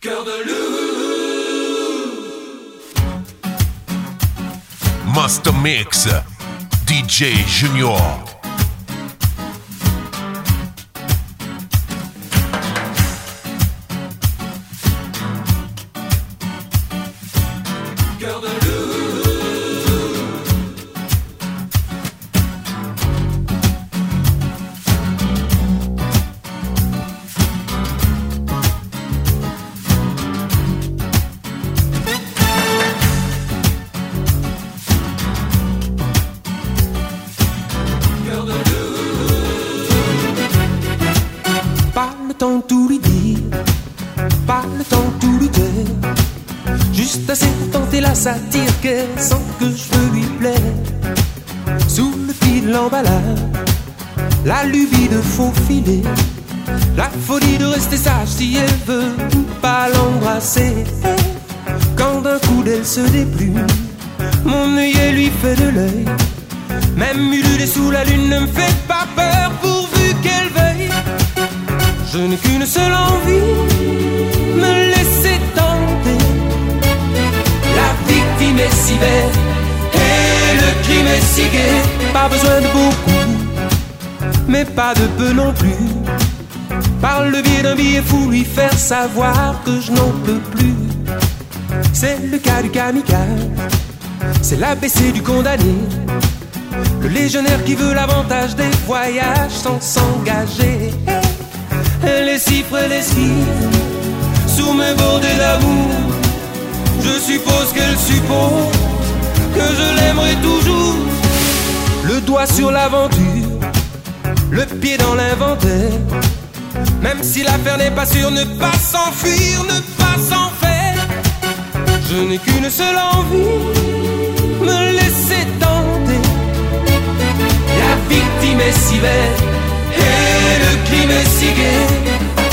Cœur de loup. Master Mix, DJ Junior. l'ABC du condamné. Le légionnaire qui veut l'avantage des voyages sans s'engager. Les chiffres, les chiffres, sous mes bordées d'amour. Je suppose qu'elle suppose que je l'aimerai toujours. Le doigt sur l'aventure, le pied dans l'inventaire. Même si l'affaire n'est pas sûre, ne pas s'enfuir, ne pas s'en faire. Je n'ai qu'une seule envie vittime si vede e le prime si che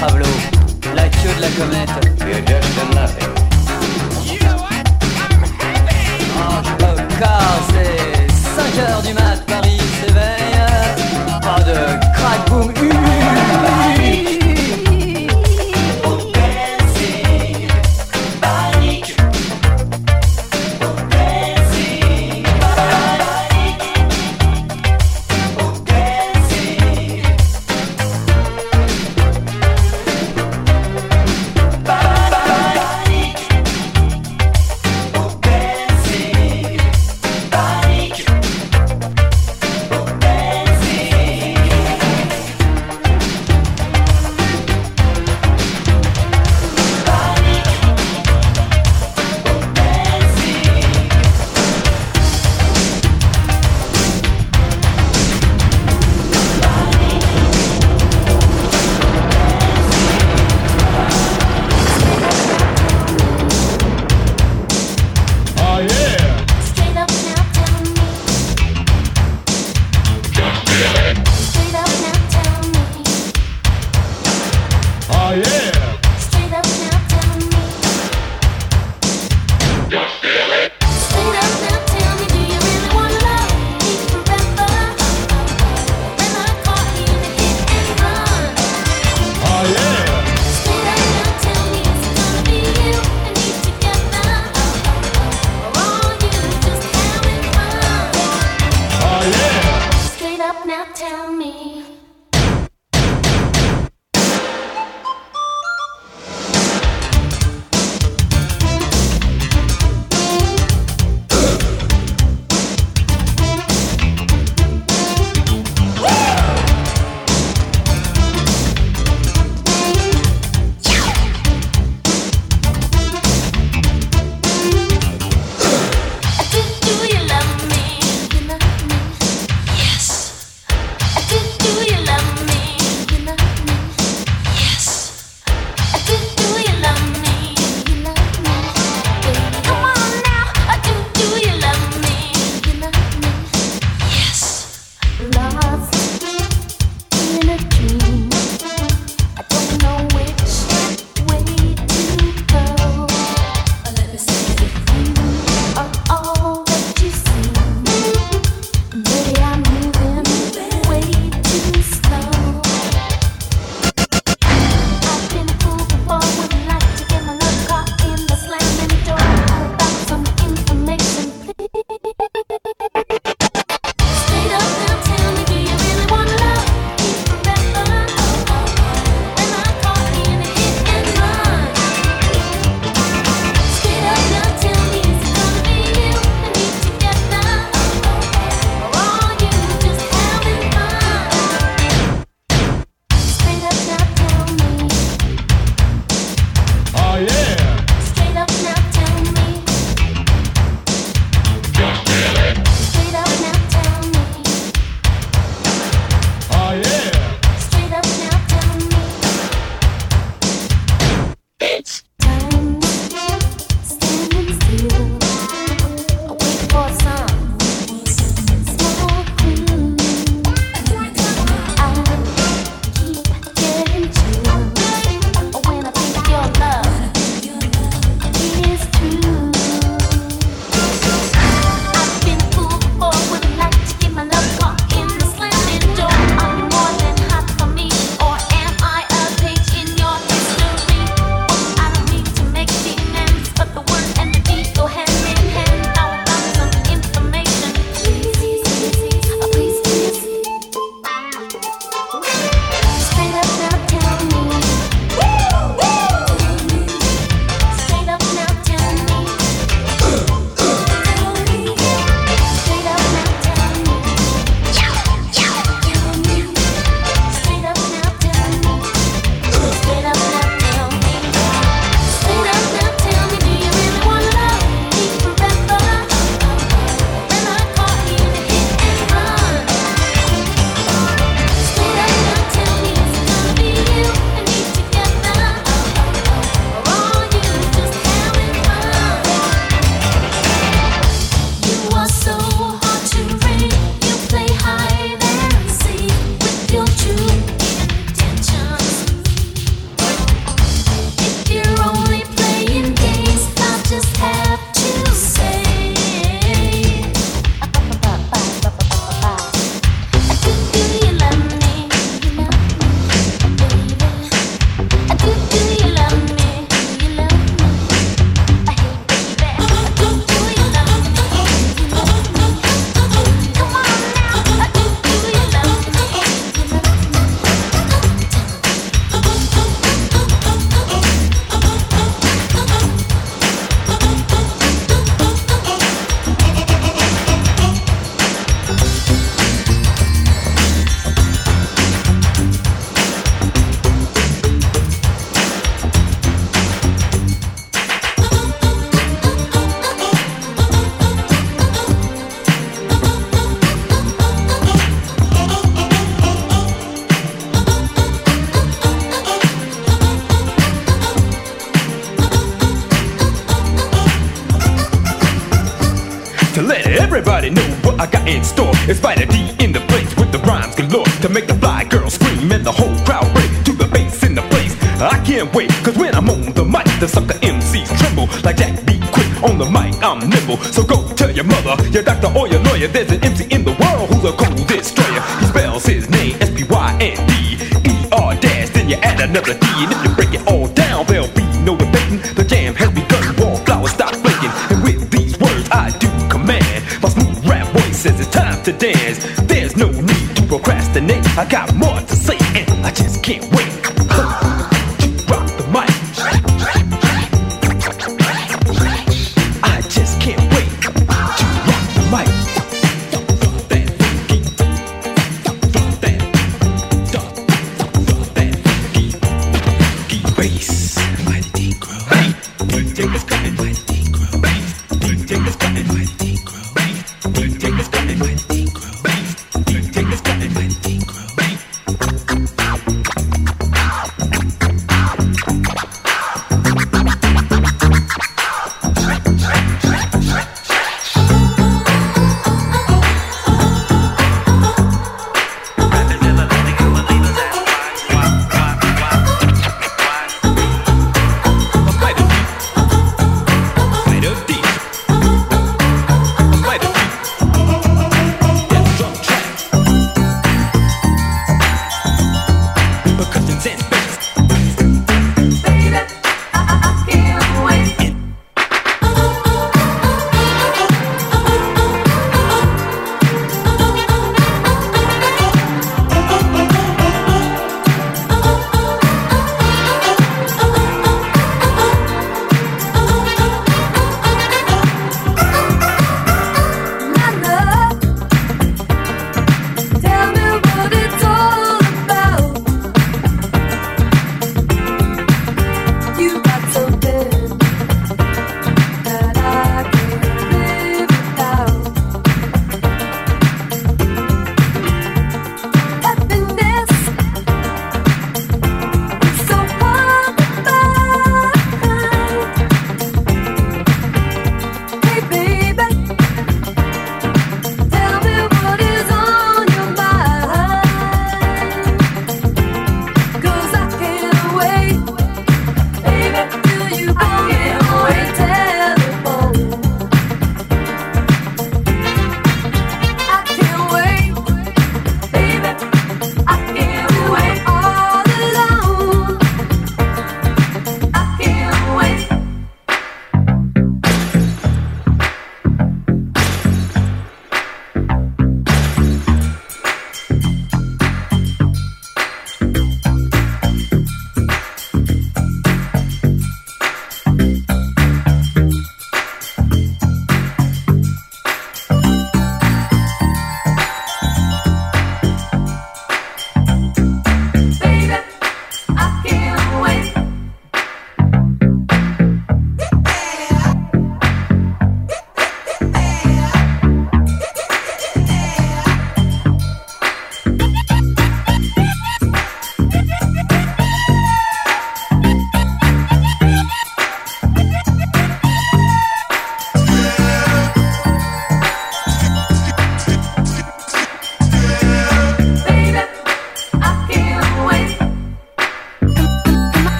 Pablo, la queue de la comète. You're just a nothing. You know what? I'm happy. Oh, car c'est 5h du mat, Paris s'éveille. Pas de crack boom, hum, hum.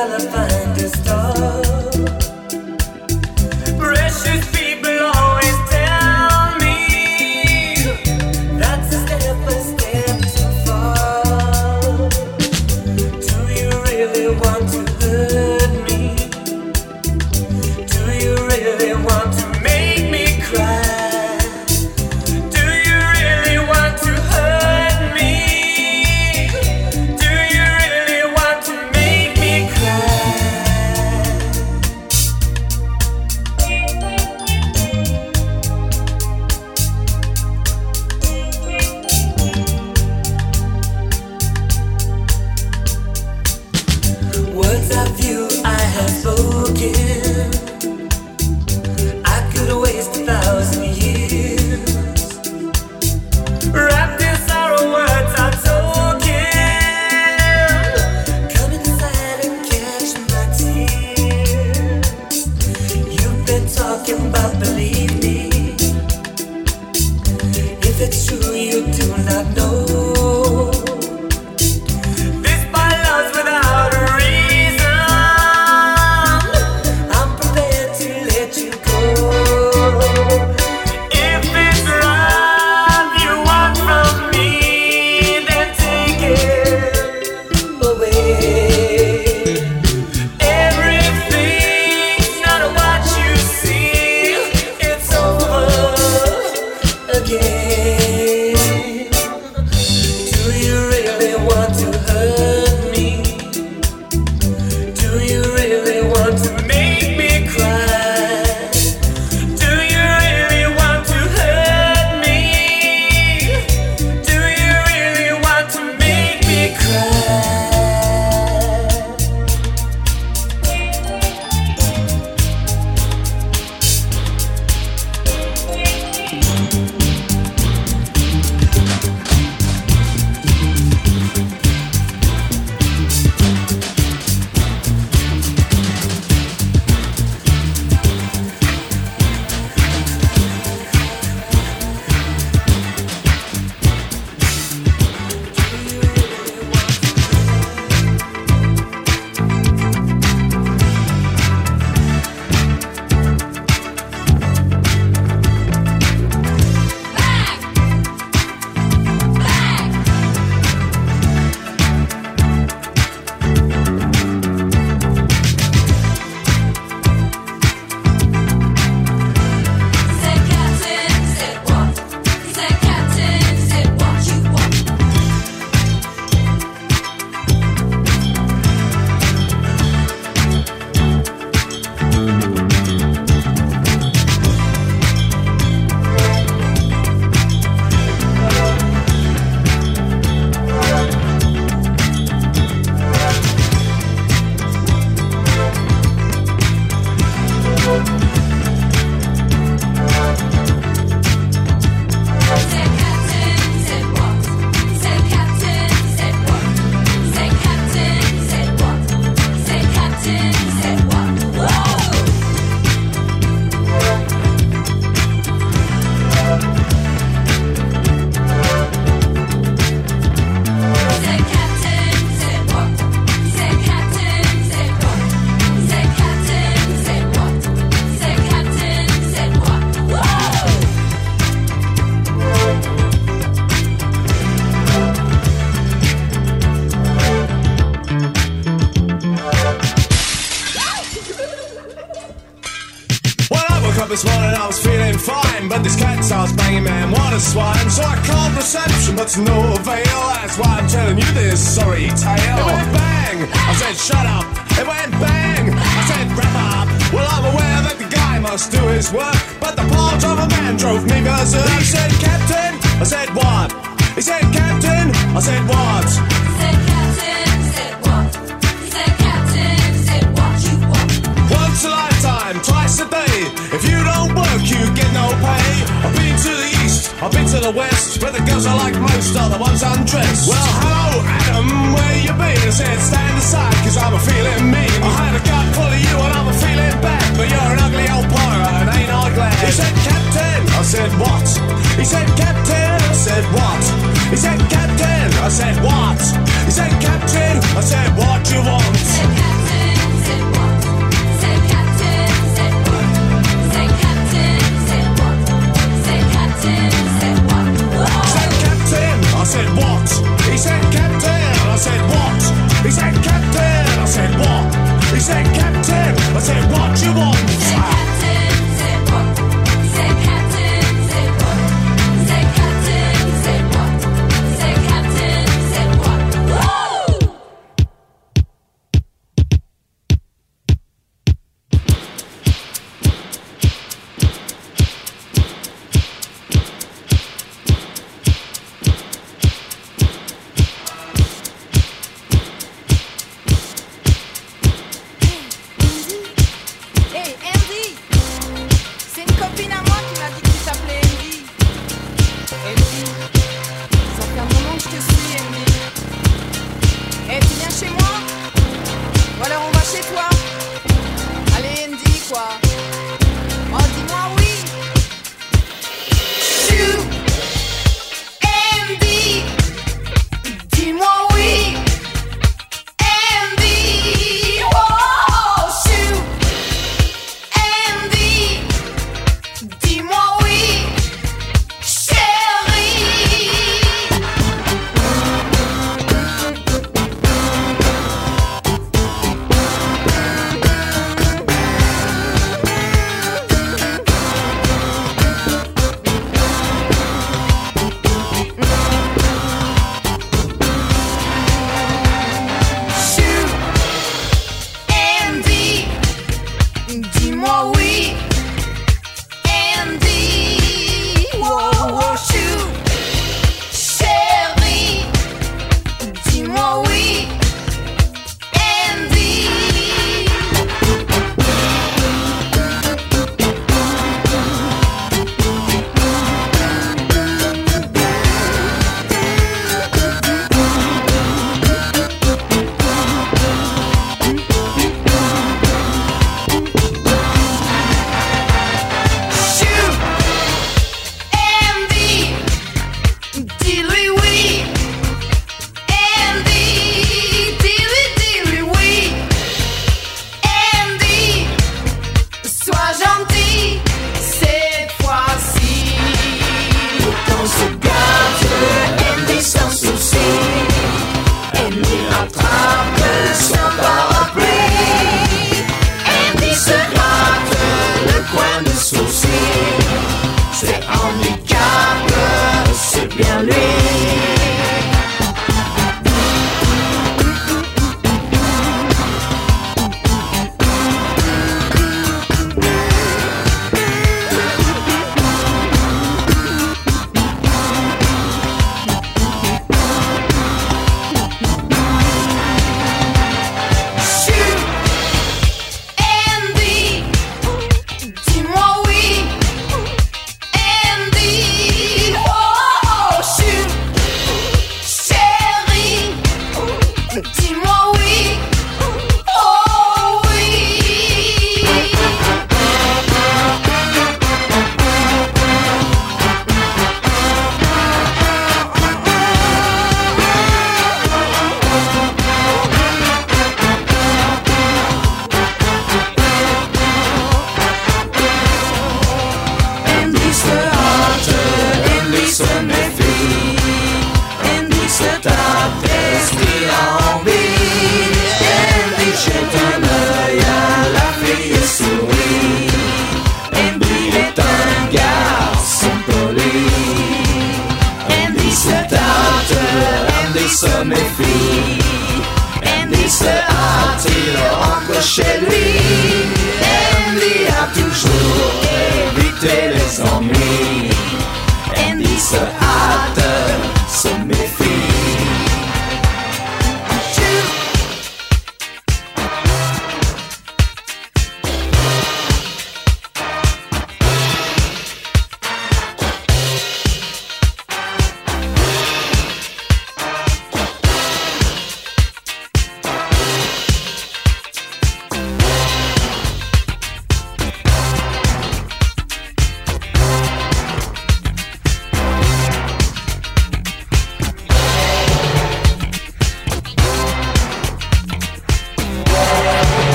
Color, find a star. it's no avail. That's why I'm telling you this sorry tale. It went bang. I said, shut up. It went bang. I said, wrap up. Well, I'm aware that the guy must do his work, but the part of a man drove me berserk. He said, Captain. I said, what? He said, Captain. I said, what? I've been to the west, where the girls are like most are the ones undressed. Well, hello, Adam, where you been? I said, stand aside, cause I'm a feeling mean. I had a gut full of you and I'm a feeling bad, but you're an ugly old boy.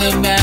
the man.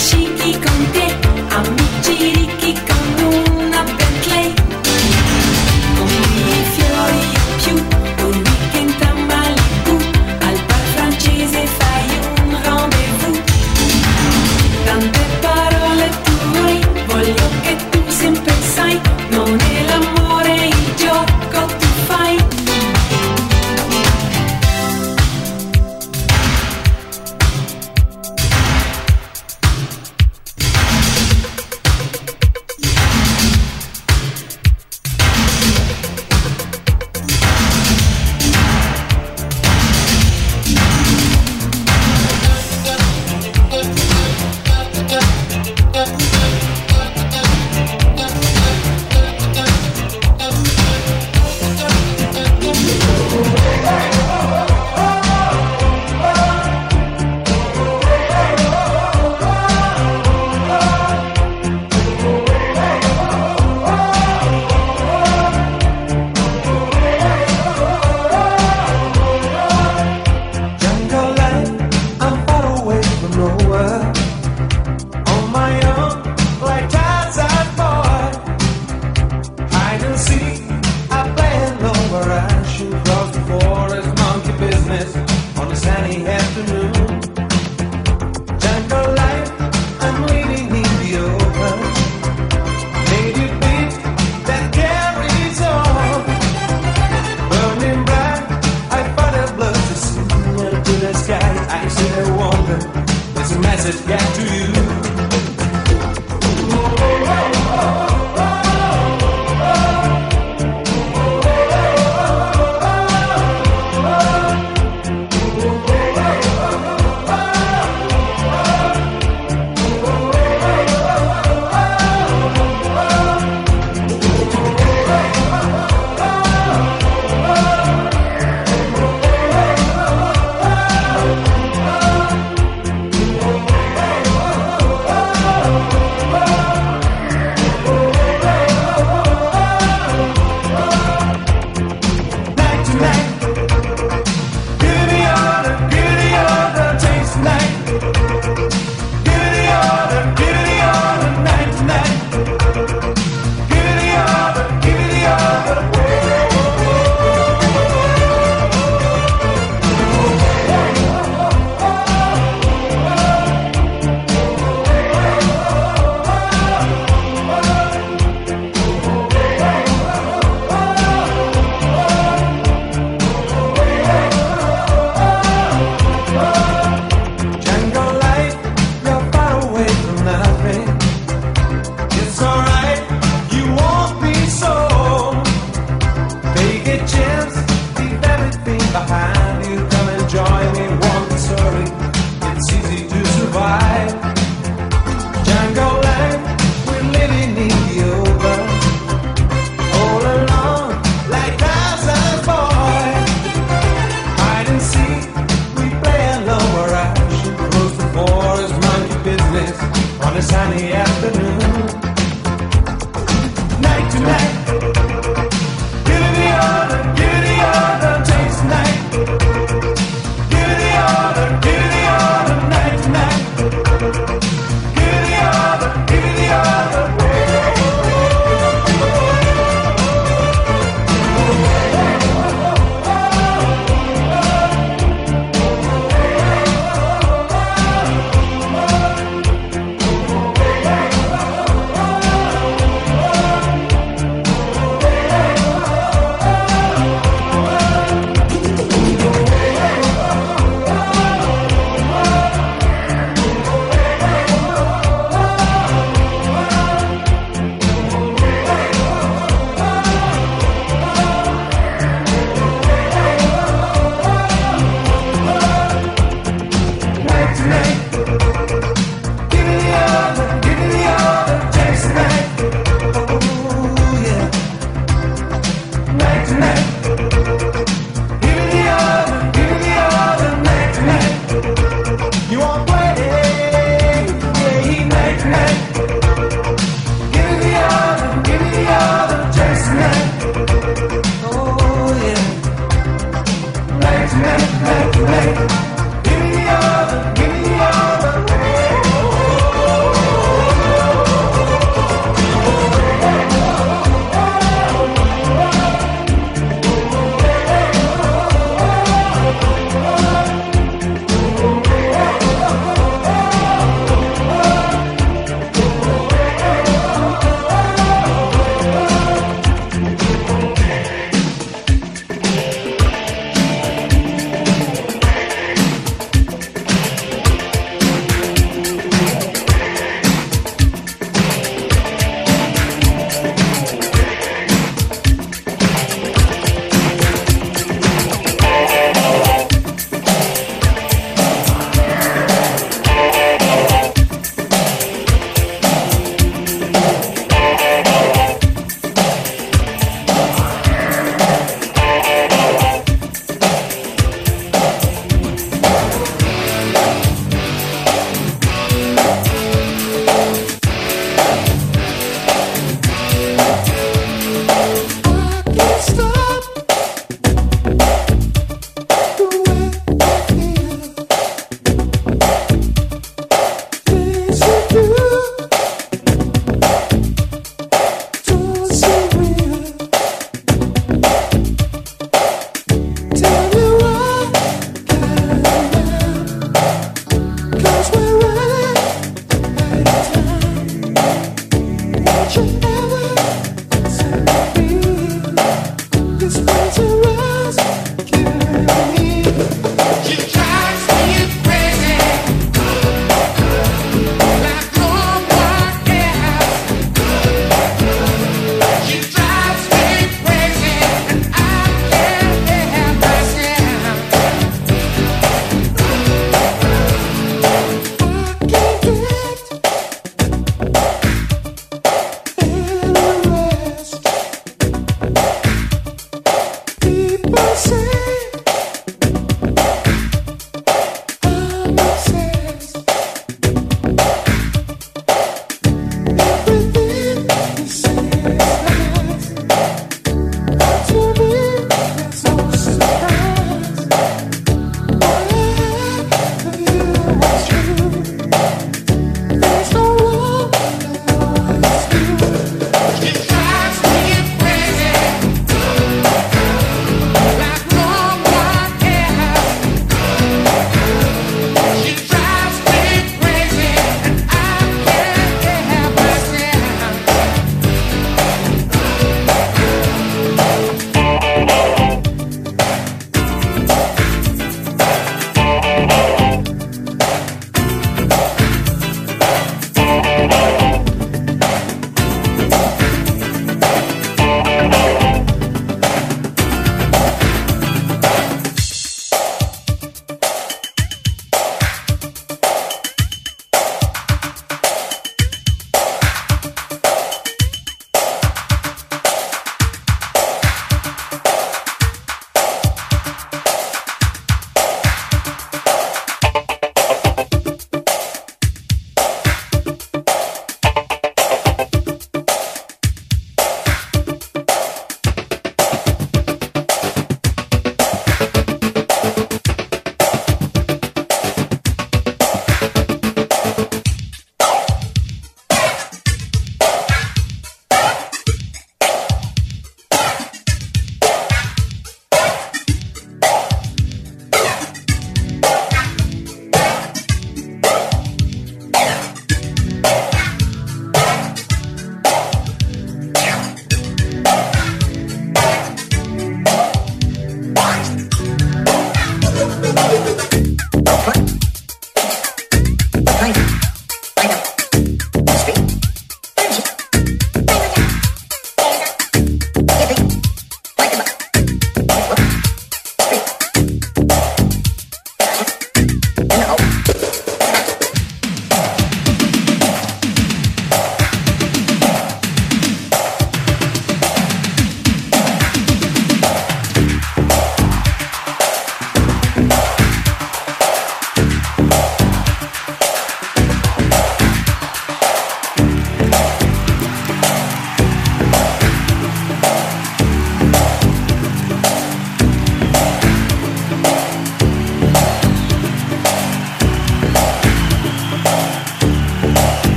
式コンテ